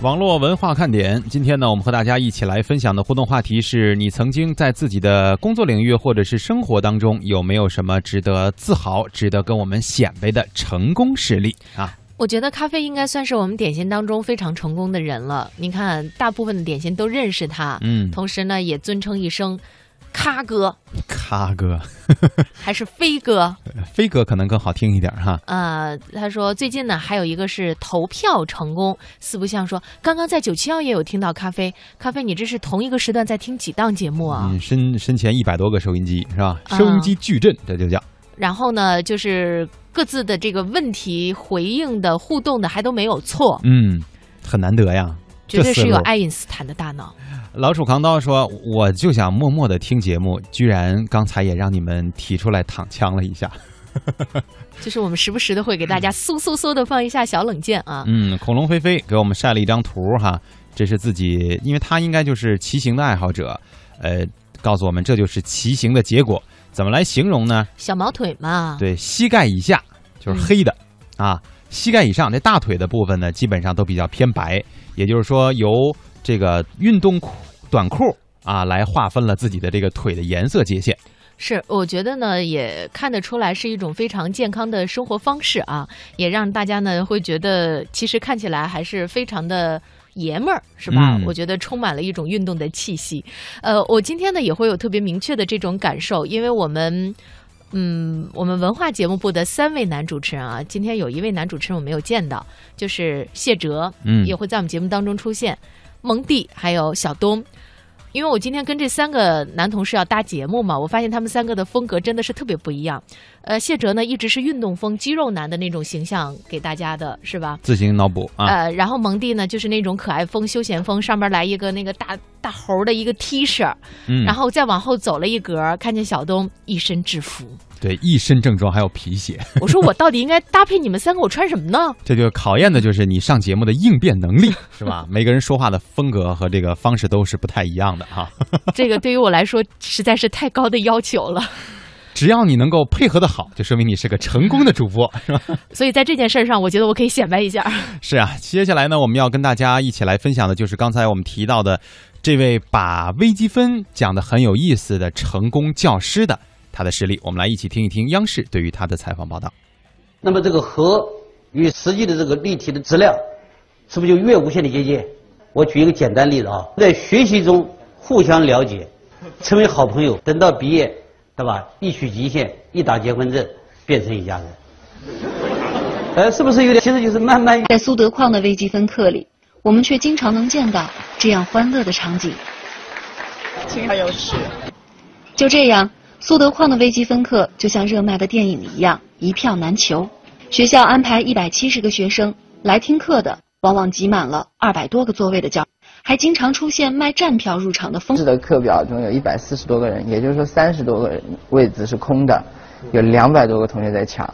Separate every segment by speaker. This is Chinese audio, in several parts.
Speaker 1: 网络文化看点，今天呢，我们和大家一起来分享的互动话题是你曾经在自己的工作领域或者是生活当中有没有什么值得自豪、值得跟我们显摆的成功事例啊？
Speaker 2: 我觉得咖啡应该算是我们点心当中非常成功的人了。你看，大部分的点心都认识他，
Speaker 1: 嗯，
Speaker 2: 同时呢，也尊称一声“咖哥
Speaker 1: 咖哥、”
Speaker 2: 还是“飞哥
Speaker 1: 飞哥可能更好听一点哈”。。
Speaker 2: 呃，他说最近呢，还有一个是投票成功。四不像说，刚刚在九七幺也有听到咖啡，咖啡，你这是同一个时段在听几档节目啊？
Speaker 1: 嗯，身身前一百多个收音机是吧？
Speaker 2: 啊
Speaker 1: 收音机矩阵，这就叫。
Speaker 2: 然后呢，就是各自的这个问题回应的互动的还都没有错，
Speaker 1: 嗯，很难得呀。
Speaker 2: 绝对是有爱因斯坦的大脑。
Speaker 1: 老鼠扛刀说：“我就想默默的听节目，居然刚才也让你们提出来躺枪了一下。
Speaker 2: 就是我们时不时的会给大家嗖嗖嗖的放一下小冷箭啊。
Speaker 1: 嗯，恐龙飞飞给我们晒了一张图哈，这是自己，因为他应该就是骑行的爱好者，呃，告诉我们这就是骑行的结果。怎么来形容呢？
Speaker 2: 小毛腿嘛，
Speaker 1: 对，膝盖以下就是黑的、啊，膝盖以上这大腿的部分呢，基本上都比较偏白，也就是说由这个运动裤、短裤啊来划分了自己的这个腿的颜色界限。
Speaker 2: 是，我觉得呢，也看得出来是一种非常健康的生活方式啊，也让大家呢会觉得，其实看起来还是非常的。爷们儿是吧？
Speaker 1: 嗯
Speaker 2: 我觉得充满了一种运动的气息。呃，我今天呢也会有特别明确的这种感受，因为我们，嗯，我们文化节目部的三位男主持人啊，今天有一位男主持人我没有见到，就是谢哲，
Speaker 1: 嗯
Speaker 2: 也会在我们节目当中出现，蒙蒂还有小东。因为我今天跟这三个男同事要搭节目嘛，我发现他们三个的风格真的是特别不一样。呃，谢哲呢一直是运动风、肌肉男的那种形象给大家的，是吧？
Speaker 1: 自行脑补啊，
Speaker 2: 呃，然后蒙蒂呢就是那种可爱风、休闲风，上面来一个那个大大猴的一个 T 恤，
Speaker 1: 嗯，
Speaker 2: 然后再往后走了一格，看见小东一身制服。
Speaker 1: 对，一身正装还有皮鞋，
Speaker 2: 我说我到底应该 搭配你们三个，我穿什么呢？
Speaker 1: 这就考验的就是你上节目的应变能力，是吧？每个人说话的风格和这个方式都是不太一样的哈。
Speaker 2: 这个对于我来说实在是太高的要求了。
Speaker 1: 只要你能够配合的好，就说明你是个成功的主播，是吧？
Speaker 2: 所以在这件事儿上，我觉得我可以显摆一下。
Speaker 1: 是啊，接下来呢，我们要跟大家一起来分享的就是刚才我们提到的这位把微积分讲得很有意思的成功教师的他的实例。我们来一起听一听央视对于他的采访报道。
Speaker 3: 那么这个和与实际的这个立体的质量，是不是就越无限的接近？我举一个简单例子啊，在学习中互相了解，成为好朋友，等到毕业，对吧？一取极限，一打结婚证，变成一家人。呃，是不是有点？其实就是慢慢
Speaker 4: 在苏德矿的微积分课里，我们却经常能见到这样欢乐的场景。
Speaker 5: 挺好有事。
Speaker 4: 就这样，苏德矿的微积分课就像热卖的电影一样，一票难求。学校安排一百七十个学生来听课的，往往挤满了二百多个座位的教，还经常出现卖站票入场的疯
Speaker 5: 市的课表中有一百四十多个人，也就是说三十多个人位子是空的，有两百多个同学在抢。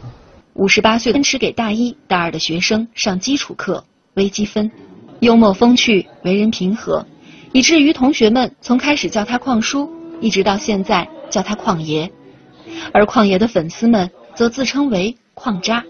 Speaker 4: 五十八岁坚持给大一、大二的学生上基础课微积分，幽默风趣，为人平和，以至于同学们从开始叫他矿叔，一直到现在叫他矿爷，而矿爷的粉丝们则自称为矿渣。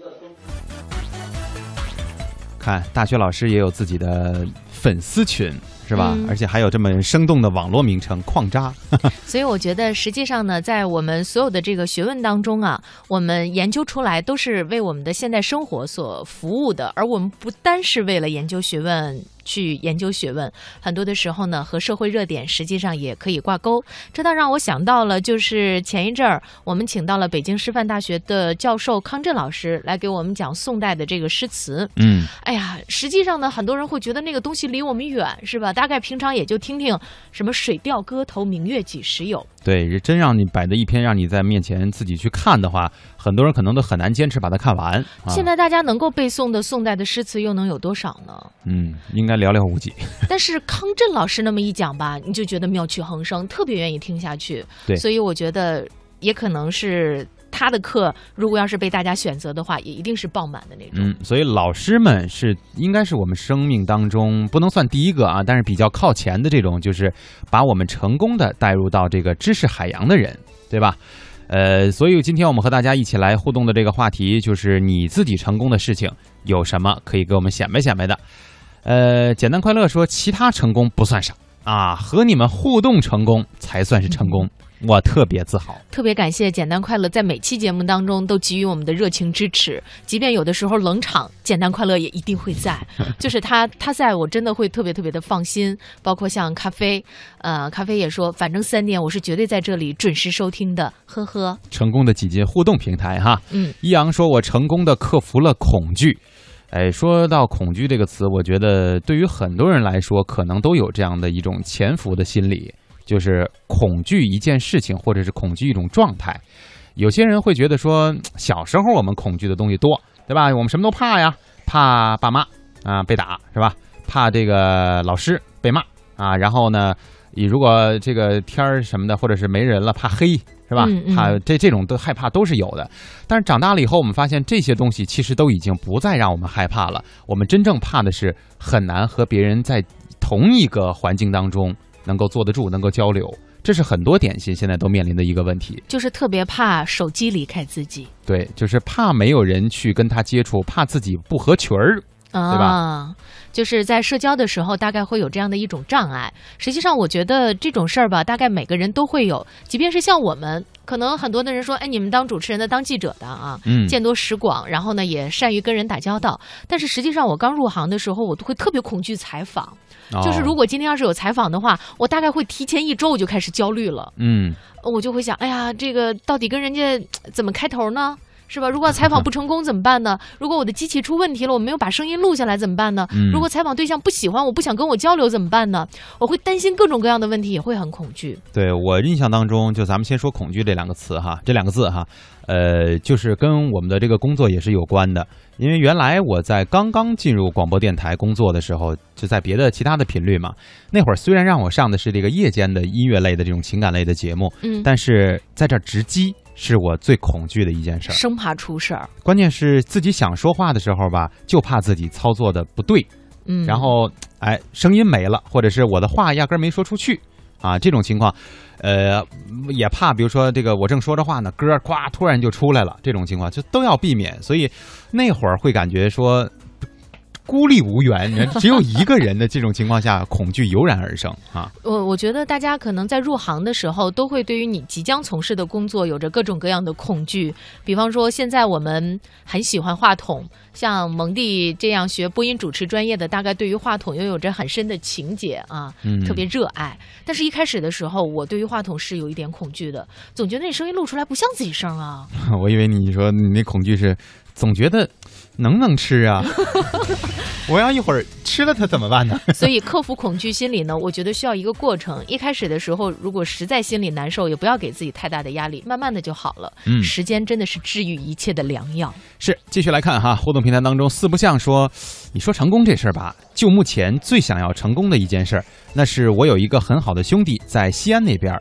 Speaker 1: 看，大学老师也有自己的粉丝群，是吧？
Speaker 2: 嗯
Speaker 1: 而且还有这么生动的网络名称“矿渣
Speaker 2: 所以我觉得，实际上呢，在我们所有的这个学问当中啊，我们研究出来都是为我们的现代生活所服务的，而我们不单是为了研究学问。去研究学问，很多的时候呢，和社会热点实际上也可以挂钩。这倒让我想到了，就是前一阵儿我们请到了北京师范大学的教授康震老师来给我们讲宋代的这个诗词。”。
Speaker 1: 嗯，
Speaker 2: 哎呀，实际上呢，很多人会觉得那个东西离我们远，是吧？大概平常也就听听什么“水调歌头，明月几时有”。
Speaker 1: 对，真让你摆的一篇让你在面前自己去看的话，很多人可能都很难坚持把它看完。啊、
Speaker 2: 现在大家能够背诵的宋代的诗词又能有多少呢？
Speaker 1: 嗯，应该寥寥无几。
Speaker 2: 但是康震老师那么一讲吧，你就觉得妙趣横生，特别愿意听下去。
Speaker 1: 对
Speaker 2: 所以我觉得也可能是他的课，如果要是被大家选择的话，也一定是爆满的那种。
Speaker 1: 嗯，所以老师们是应该是我们生命当中不能算第一个啊，但是比较靠前的这种，就是把我们成功的带入到这个知识海洋的人，对吧？呃，所以今天我们和大家一起来互动的这个话题，就是你自己成功的事情有什么可以给我们显摆显摆的？呃，简单快乐说，其他成功不算啥啊，和你们互动成功才算是成功。我特别自豪，
Speaker 2: 特别感谢简单快乐在每期节目当中都给予我们的热情支持，即便有的时候冷场，简单快乐也一定会在，就是他他在我真的会特别特别的放心。包括像咖啡，呃，咖啡也说，反正三点我是绝对在这里准时收听的，呵呵。
Speaker 1: 成功的挤进互动平台哈，
Speaker 2: 嗯，
Speaker 1: 一阳说，我成功的克服了恐惧。哎，说到恐惧这个词，我觉得对于很多人来说，可能都有这样的一种潜伏的心理。就是恐惧一件事情，或者是恐惧一种状态。有些人会觉得说，小时候我们恐惧的东西多，对吧？我们什么都怕呀，怕爸妈啊被打，是吧？怕这个老师被骂啊。然后呢，你如果这个天儿什么的，或者是没人了，怕黑，是吧？怕这这种都害怕都是有的。但是长大了以后，我们发现这些东西其实都已经不再让我们害怕了。我们真正怕的是很难和别人在同一个环境当中。能够坐得住，能够交流，这是很多点心现在都面临的一个问题，
Speaker 2: 就是特别怕手机离开自己。
Speaker 1: 对，就是怕没有人去跟他接触，怕自己不合群儿，对吧？
Speaker 2: 就是在社交的时候，大概会有这样的一种障碍。实际上，我觉得这种事儿吧，大概每个人都会有，即便是像我们。可能很多的人说，哎，你们当主持人的、当记者的啊，见多识广，然后呢也善于跟人打交道。但是实际上，我刚入行的时候，我都会特别恐惧采访。就是如果今天要是有采访的话，我大概会提前一周我就开始焦虑了。
Speaker 1: 嗯，
Speaker 2: 我就会想，哎呀，这个到底跟人家怎么开头呢？是吧？如果采访不成功怎么办呢？如果我的机器出问题了，我没有把声音录下来怎么办呢？如果采访对象不喜欢我，不想跟我交流怎么办呢？我会担心各种各样的问题，也会很恐惧。
Speaker 1: 对我印象当中，就咱们先说恐惧这两个词哈，这两个字哈，呃，就是跟我们的这个工作也是有关的。因为原来我在刚刚进入广播电台工作的时候，就在别的其他的频率嘛。那会儿虽然让我上的是这个夜间的音乐类的这种情感类的节目，
Speaker 2: 嗯，
Speaker 1: 但是在这值机。是我最恐惧的一件事儿，
Speaker 2: 生怕出事儿。
Speaker 1: 关键是自己想说话的时候吧，就怕自己操作的不对，
Speaker 2: 嗯，
Speaker 1: 然后哎，声音没了，或者是我的话压根儿没说出去，啊，这种情况，呃，也怕，比如说这个我正说着话呢，歌咵突然就出来了，这种情况就都要避免。所以那会儿会感觉说。孤立无援，只有一个人的这种情况下，恐惧油然而生啊！
Speaker 2: 我我觉得大家可能在入行的时候，都会对于你即将从事的工作有着各种各样的恐惧。比方说，现在我们很喜欢话筒，像蒙蒂这样学播音主持专业的，大概对于话筒又有着很深的情结啊，特别热爱。但是，一开始的时候，我对于话筒是有一点恐惧的，总觉得那声音录出来不像自己声啊。
Speaker 1: 我以为你说你那恐惧是。总觉得能不能吃啊？我要一会儿吃了它怎么办呢？
Speaker 2: 所以克服恐惧心理呢，我觉得需要一个过程。一开始的时候，如果实在心里难受，也不要给自己太大的压力，慢慢的就好了。
Speaker 1: 嗯，
Speaker 2: 时间真的是治愈一切的良药。
Speaker 1: 是，继续来看哈，互动平台当中四不像说，你说成功这事儿吧，就目前最想要成功的一件事儿，那是我有一个很好的兄弟在西安那边。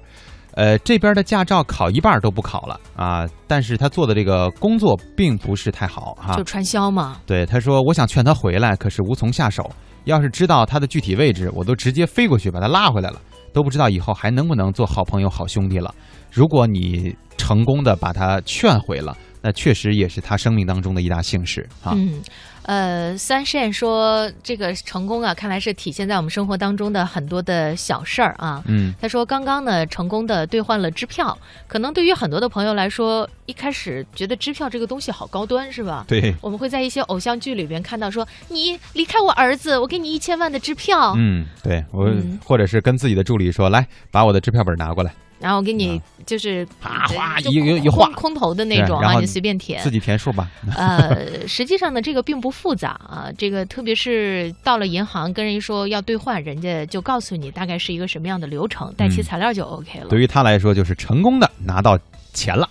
Speaker 1: 呃，这边的驾照考一半都不考了啊，但是他做的这个工作并不是太好哈，
Speaker 2: 就传销嘛。
Speaker 1: 对，他说我想劝他回来，可是无从下手。要是知道他的具体位置，我都直接飞过去把他拉回来了，都不知道以后还能不能做好朋友、好兄弟了。如果你成功的把他劝回了，那确实也是他生命当中的一大幸事啊。
Speaker 2: 嗯。呃，三善说这个成功啊，看来是体现在我们生活当中的很多的小事儿啊。
Speaker 1: 嗯，
Speaker 2: 他说刚刚呢，成功的兑换了支票，可能对于很多的朋友来说，一开始觉得支票这个东西好高端，是吧？
Speaker 1: 对，
Speaker 2: 我们会在一些偶像剧里边看到说，你离开我儿子，我给你一千万的支票。
Speaker 1: 嗯，对我，或者是跟自己的助理说，来把我的支票本拿过来。
Speaker 2: 然后给你就是
Speaker 1: 啪哗一一一画
Speaker 2: 空头的那种啊，你随便填，
Speaker 1: 自己填数吧。
Speaker 2: 呃，实际上呢，这个并不复杂啊。这个特别是到了银行跟人说要兑换，人家就告诉你大概是一个什么样的流程，带齐材料就 OK 了。
Speaker 1: 对于他来说，就是成功的拿到钱了。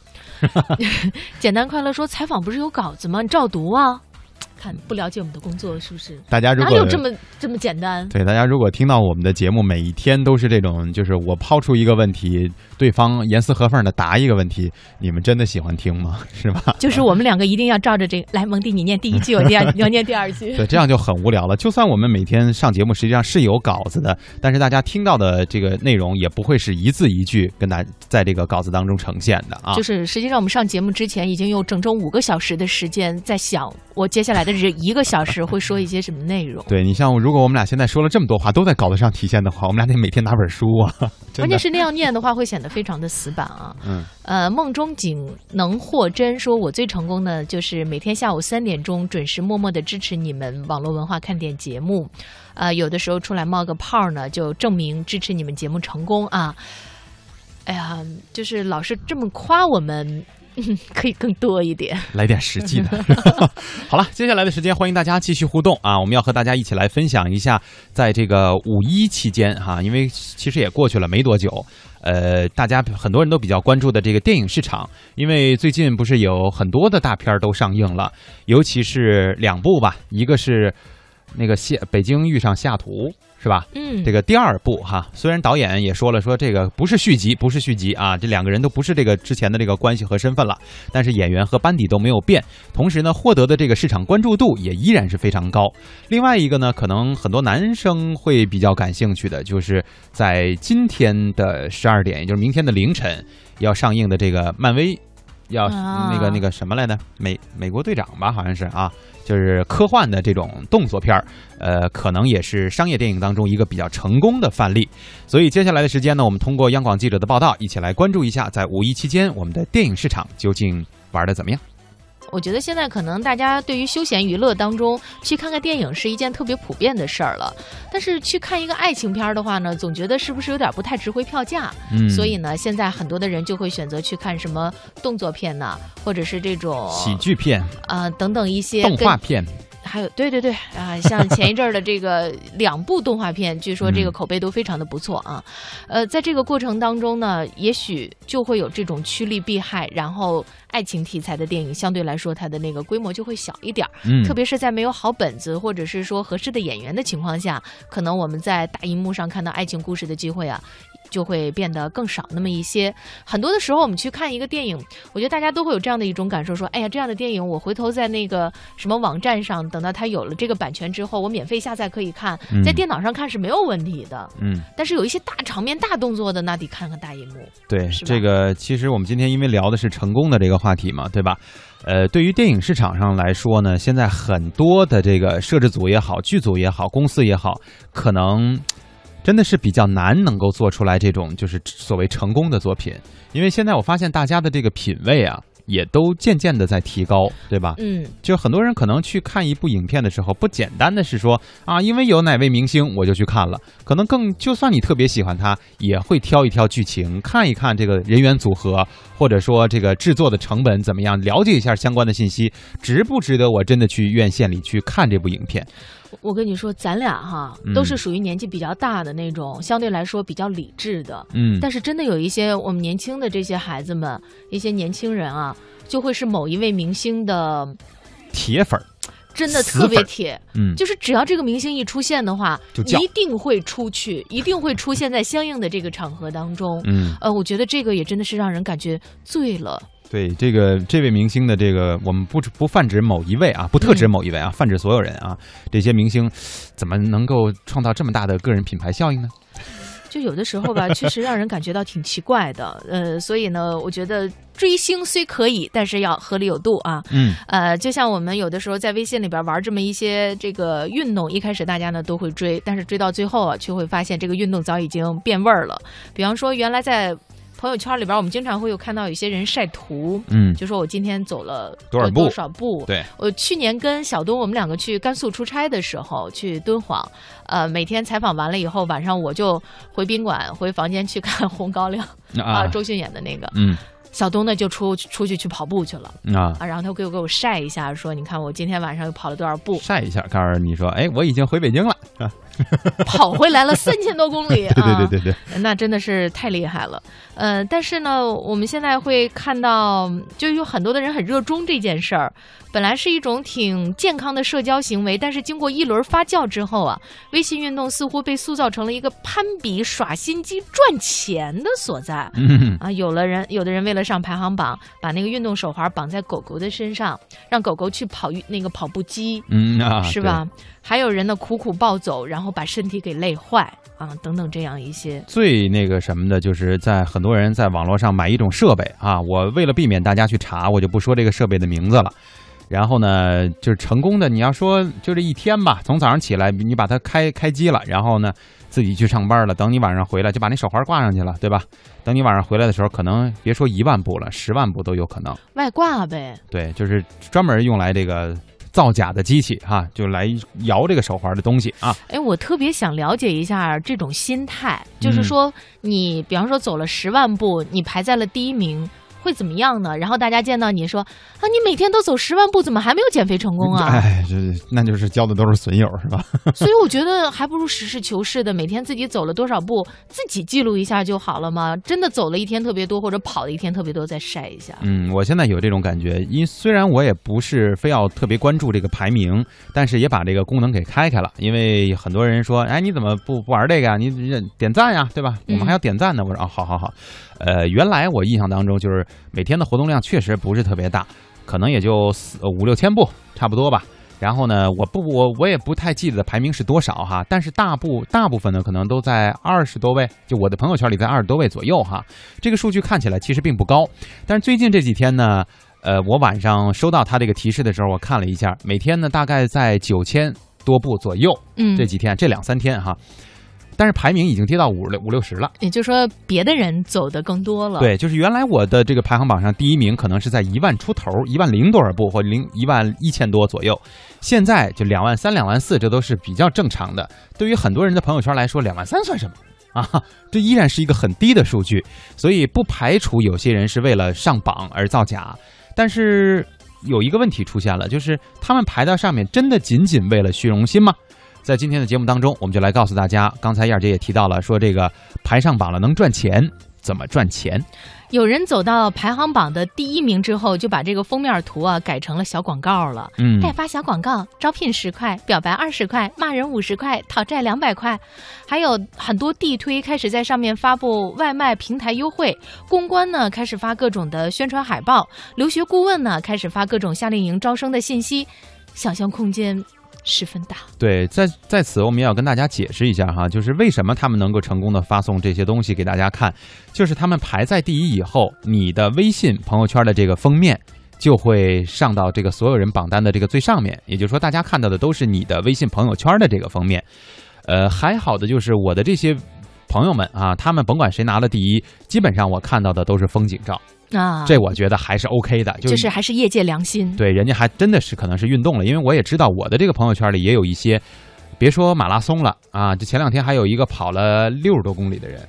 Speaker 2: 简单快乐说，采访不是有稿子吗？你照读啊。看不了解我们的工作是不是？
Speaker 1: 大家如果哪
Speaker 2: 有这么这么简单？
Speaker 1: 对，大家如果听到我们的节目，每一天都是这种，就是我抛出一个问题，对方严丝合缝的答一个问题，你们真的喜欢听吗？是吧？
Speaker 2: 就是我们两个一定要照着这个来，蒙蒂，你念第一句，我念，你要念第二句。
Speaker 1: 对，这样就很无聊了。就算我们每天上节目，实际上是有稿子的，但是大家听到的这个内容也不会是一字一句跟大在这个稿子当中呈现的啊。
Speaker 2: 就是实际上我们上节目之前，已经有整整五个小时的时间在想，我接下来的。这一个小时会说一些什么内容？
Speaker 1: 对你像如果。我们俩现在说了这么多话都在稿子上体现的话，我们俩得每天拿本书啊。
Speaker 2: 关键是那样念的话，会显得非常的死板啊。
Speaker 1: 嗯，
Speaker 2: 呃，梦中景能获真说，我最成功的就是每天下午三点钟准时默默的支持你们网络文化看点节目，呃，有的时候出来冒个泡呢，就证明支持你们节目成功啊。哎呀，就是老是这么夸我们，嗯 可以更多一点。
Speaker 1: 来点实际的。好了，接下来的时间欢迎大家继续互动啊！我们要和大家一起来分享一下，在这个五一期间哈、因为其实也过去了没多久，呃，大家很多人都比较关注的这个电影市场，因为最近不是有很多的大片儿都上映了，尤其是两部吧，一个是那个西北京遇上西雅图。是吧？
Speaker 2: 嗯，
Speaker 1: 这个第二部哈，虽然导演也说了，说这个不是续集，不是续集啊，这两个人都不是这个之前的这个关系和身份了，但是演员和班底都没有变，同时呢，获得的这个市场关注度也依然是非常高。另外一个呢，可能很多男生会比较感兴趣的，就是在今天的十二点，也就是明天的凌晨要上映的这个漫威。要
Speaker 2: 啊
Speaker 1: 那个那个什么来着？美美国队长吧，好像是啊，就是科幻的这种动作片儿，呃，可能也是商业电影当中一个比较成功的范例。所以接下来的时间呢，我们通过央广记者的报道，一起来关注一下，在五一期间我们的电影市场究竟玩的怎么样。
Speaker 2: 我觉得现在可能大家对于休闲娱乐当中去看看电影是一件特别普遍的事儿了，但是去看一个爱情片儿的话呢，总觉得是不是有点不太值回票价？
Speaker 1: 嗯，
Speaker 2: 所以呢，现在很多的人就会选择去看什么动作片呐、或者是这种
Speaker 1: 喜剧片、
Speaker 2: 啊、等等一些
Speaker 1: 动画片，
Speaker 2: 还有对对对啊，像前一阵儿的这个 两部动画片，据说这个
Speaker 1: 嗯
Speaker 2: 口碑都非常的不错啊。呃，在这个过程当中呢，也许就会有这种趋利避害，然后爱情题材的电影相对来说它的那个规模就会小一点儿。
Speaker 1: 嗯，
Speaker 2: 特别是在没有好本子或者是说合适的演员的情况下，可能我们在大荧幕上看到爱情故事的机会啊。就会变得更少那么一些。很多的时候，我们去看一个电影，我觉得大家都会有这样的一种感受：说，哎呀，这样的电影，我回头在那个什么网站上，等到它有了这个版权之后，我免费下载可以看，
Speaker 1: 嗯
Speaker 2: 在电脑上看是没有问题的。
Speaker 1: 嗯。
Speaker 2: 但是有一些大场面、大动作的，那得看看大荧幕。
Speaker 1: 对，
Speaker 2: 是
Speaker 1: 这个其实我们今天因为聊的是成功的这个话题嘛，对吧？呃，对于电影市场上来说呢，现在很多的这个摄制组也好、剧组也好、公司也好，可能真的是比较难能够做出来这种就是所谓成功的作品，因为现在我发现大家的这个品味啊，也都渐渐的在提高，对吧？
Speaker 2: 嗯，
Speaker 1: 就很多人可能去看一部影片的时候，不简单的是说啊，因为有哪位明星我就去看了，可能更就算你特别喜欢他，也会挑一挑剧情，看一看这个人员组合，或者说这个制作的成本怎么样，了解一下相关的信息，值不值得我真的去院线里去看这部影片？
Speaker 2: 我跟你说，咱俩哈
Speaker 1: 嗯
Speaker 2: 都是属于年纪比较大的那种，相对来说比较理智的。
Speaker 1: 嗯，
Speaker 2: 但是真的有一些我们年轻的这些孩子们，一些年轻人啊，就会是某一位明星的，
Speaker 1: 铁粉儿，
Speaker 2: 真的特别铁。
Speaker 1: 嗯，
Speaker 2: 就是只要这个明星一出现的话，
Speaker 1: 就
Speaker 2: 一定会出去，一定会出现在相应的这个场合当中。
Speaker 1: 嗯，
Speaker 2: 呃，我觉得这个也真的是让人感觉醉了。
Speaker 1: 对这个这位明星的这个，我们不不泛指某一位啊，不特指某一位啊，泛指所有人啊。这些明星怎么能够创造这么大的个人品牌效应呢？
Speaker 2: 就有的时候吧，确实让人感觉到挺奇怪的。呃，所以呢，我觉得追星虽可以，但是要合理有度啊。
Speaker 1: 嗯
Speaker 2: 呃，就像我们有的时候在微信里边玩这么一些这个运动，一开始大家呢都会追，但是追到最后啊，却会发现这个运动早已经变味儿了。比方说，原来在朋友圈里边，我们经常会有看到有些人晒图，
Speaker 1: 嗯，
Speaker 2: 就说我今天走了
Speaker 1: 多少步？
Speaker 2: 多少步。
Speaker 1: 对，
Speaker 2: 我去年跟小东我们两个去甘肃出差的时候，去敦煌，呃，每天采访完了以后，晚上我就回宾馆回房间去看《红高粱》啊，周迅演的那个。
Speaker 1: 嗯
Speaker 2: 小东呢就出出去去跑步去了。
Speaker 1: 啊，
Speaker 2: 啊，然后他给我给我晒一下，说你看我今天晚上又跑了多少步，
Speaker 1: 晒一下，告诉你说，哎，我已经回北京了啊！
Speaker 2: 跑回来了三千多公里，
Speaker 1: 对对
Speaker 2: 啊
Speaker 1: 对对对，
Speaker 2: 那真的是太厉害了。呃，但是呢，我们现在会看到，就有很多的人很热衷这件事儿。本来是一种挺健康的社交行为，但是经过一轮发酵之后啊，微信运动似乎被塑造成了一个攀比、耍心机、赚钱的所在。
Speaker 1: 嗯
Speaker 2: 啊，有了人，有的人为了上排行榜，把那个运动手环绑在狗狗的身上，让狗狗去跑那个跑步机，
Speaker 1: 嗯啊，
Speaker 2: 是吧？还有人呢苦苦暴走，然后把身体给累坏啊，等等这样一些。
Speaker 1: 最那个什么的，就是在很多人在网络上买一种设备啊，我为了避免大家去查，我就不说这个设备的名字了。然后呢，就是成功的，你要说就这一天吧，从早上起来你把它开开机了，然后呢自己去上班了，等你晚上回来就把那手环挂上去了，对吧？等你晚上回来的时候，可能别说一万步了，十万步都有可能。
Speaker 2: 外挂呗，
Speaker 1: 对，就是专门用来这个造假的机器哈，就来摇这个手环的东西啊。
Speaker 2: 哎，我特别想了解一下这种心态，就是
Speaker 1: 嗯
Speaker 2: 说你比方说走了十万步，你排在了第一名。会怎么样呢？然后大家见到你说啊，你每天都走十万步，怎么还没有减肥成功啊？
Speaker 1: 哎，这那就是交的都是损友是吧？
Speaker 2: 所以我觉得还不如实事求是的，每天自己走了多少步，自己记录一下就好了嘛。真的走了一天特别多，或者跑了一天特别多，再晒一下。
Speaker 1: 嗯，我现在有这种感觉，因虽然我也不是非要特别关注这个排名，但是也把这个功能给开开了。因为很多人说，哎，你怎么不不玩这个呀？你你点赞呀，对吧？我们还要点赞呢。我说啊，好好好。呃，原来我印象当中就是每天的活动量确实不是特别大，可能也就四五六千步差不多吧。然后呢，我不我我也不太记得排名是多少哈，但是大部大部分呢可能都在二十多位，就我的朋友圈里在二十多位左右哈。这个数据看起来其实并不高，但是最近这几天呢，呃，我晚上收到他这个提示的时候，我看了一下，每天呢大概在九千多步左右，
Speaker 2: 嗯，
Speaker 1: 这几天这两三天哈，但是排名已经跌到五六五六十了。
Speaker 2: 也就是说别的人走的更多了。，
Speaker 1: 对，就是原来我的这个排行榜上第一名可能是在一万出头，一万零多少步或零一万一千多左右，现在就两万三、两万四，这都是比较正常的。对于很多人的朋友圈来说，两万三算什么？啊，这依然是一个很低的数据，所以不排除有些人是为了上榜而造假，但是有一个问题出现了，就是他们排到上面，真的仅仅为了虚荣心吗？在今天的节目当中，我们就来告诉大家，刚才燕儿姐也提到了，说这个排上榜了能赚钱，怎么赚钱？
Speaker 2: 有人走到排行榜的第一名之后，就把这个封面图啊改成了小广告了。
Speaker 1: 嗯，
Speaker 2: 代发小广告，招聘十块，表白二十块，骂人五十块，讨债两百块，还有很多地推开始在上面发布外卖平台优惠，公关呢开始发各种的宣传海报，留学顾问呢开始发各种夏令营招生的信息，想象空间十分大。
Speaker 1: 对，在在此我们也要跟大家解释一下哈，就是为什么他们能够成功的发送这些东西给大家看，就是他们排在第一以后，你的微信朋友圈的这个封面就会上到这个所有人榜单的这个最上面，也就是说，大家看到的都是你的微信朋友圈的这个封面。呃，还好的就是我的这些朋友们啊，他们甭管谁拿了第一，基本上我看到的都是风景照，
Speaker 2: 啊，
Speaker 1: 这我觉得还是 OK 的，就
Speaker 2: 就是还是业界良心。
Speaker 1: 对，人家还真的是可能是运动了，因为我也知道我的这个朋友圈里也有一些，别说马拉松了啊，这前两天还有一个跑了六十多公里的人，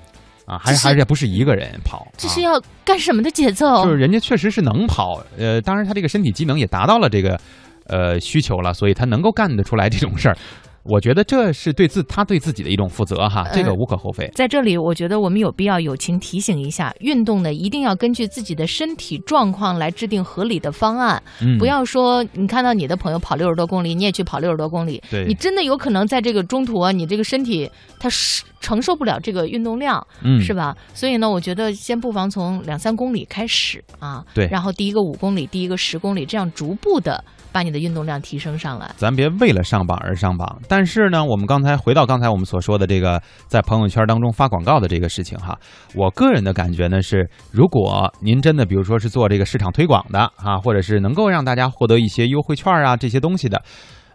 Speaker 1: 啊，还
Speaker 2: 这是
Speaker 1: 还是不是一个人跑，啊
Speaker 2: 这是要干什么的节奏？
Speaker 1: 就是人家确实是能跑，呃，当然他这个身体机能也达到了这个呃需求了，所以他能够干得出来这种事儿。我觉得这是对自他对自己的一种负责哈，这个
Speaker 2: 呃
Speaker 1: 无可厚非。
Speaker 2: 在这里，我觉得我们有必要友情提醒一下，运动呢一定要根据自己的身体状况来制定合理的方案，
Speaker 1: 嗯，
Speaker 2: 不要说你看到你的朋友跑六十多公里，你也去跑六十多公里，
Speaker 1: 对。
Speaker 2: 你真的有可能在这个中途啊，你这个身体它是承受不了这个运动量，
Speaker 1: 嗯。
Speaker 2: 是吧？所以呢，我觉得先不妨从两三公里开始啊，
Speaker 1: 对。
Speaker 2: 然后第一个五公里，第一个十公里，这样逐步的把你的运动量提升上来。
Speaker 1: 咱别为了上榜而上榜。但是呢，我们刚才回到刚才我们所说的这个在朋友圈当中发广告的这个事情哈，我个人的感觉呢是，如果您真的比如说是做这个市场推广的啊，或者是能够让大家获得一些优惠券啊这些东西的，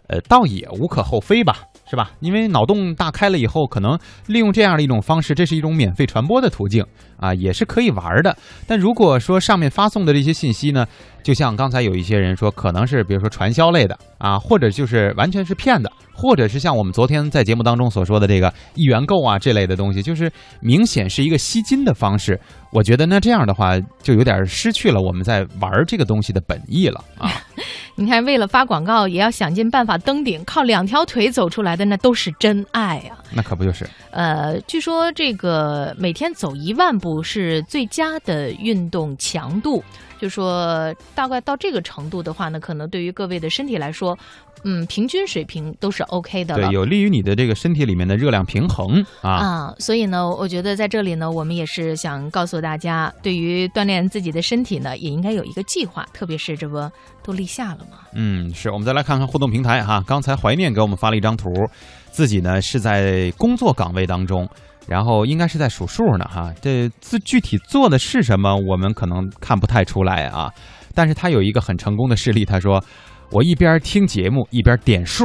Speaker 1: 呃，倒也无可厚非吧。是吧？因为脑洞大开了以后，可能利用这样的一种方式，这是一种免费传播的途径啊，也是可以玩的。但如果说上面发送的这些信息呢，就像刚才有一些人说，可能是比如说传销类的啊，或者就是完全是骗的，或者是像我们昨天在节目当中所说的这个一元购啊这类的东西，就是明显是一个吸金的方式。我觉得那这样的话，就有点失去了我们在玩这个东西的本意了啊。
Speaker 2: 你看，为了发广告，也要想尽办法登顶，靠两条腿走出来的那都是真爱啊！
Speaker 1: 那可不就是？
Speaker 2: 呃，据说这个每天走一万步是最佳的运动强度，就说大概到这个程度的话呢，可能对于各位的身体来说，嗯，平均水平都是 OK 的了
Speaker 1: 对，。有利于你的这个身体里面的热量平衡啊。
Speaker 2: 啊，所以呢，我觉得在这里呢，我们也是想告诉大家，对于锻炼自己的身体呢，也应该有一个计划，特别是这不都立夏了吗。
Speaker 1: 嗯，是我们再来看看互动平台哈。刚才怀念给我们发了一张图，自己呢是在工作岗位当中，然后应该是在数数呢哈。这自具体做的是什么，我们可能看不太出来啊。但是他有一个很成功的事例，他说我一边听节目一边点数，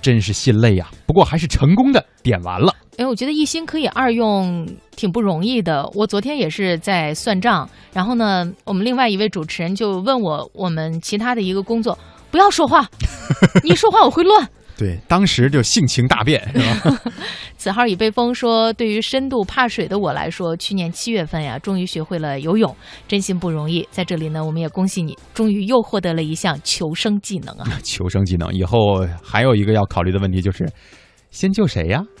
Speaker 1: 真是心累呀。不过还是成功的点完了。
Speaker 2: 哎，我觉得一心可以二用，挺不容易的。我昨天也是在算账，然后呢，我们另外一位主持人就问我我们其他的一个工作，不要说话，你说话我会乱。
Speaker 1: 对，当时就性情大变，是吧？
Speaker 2: 此号已被封说，对于深度怕水的我来说，去年七月份呀，终于学会了游泳，真心不容易。在这里呢，我们也恭喜你，终于又获得了一项求生技能啊！
Speaker 1: 求生技能，以后还有一个要考虑的问题就是，先救谁呀？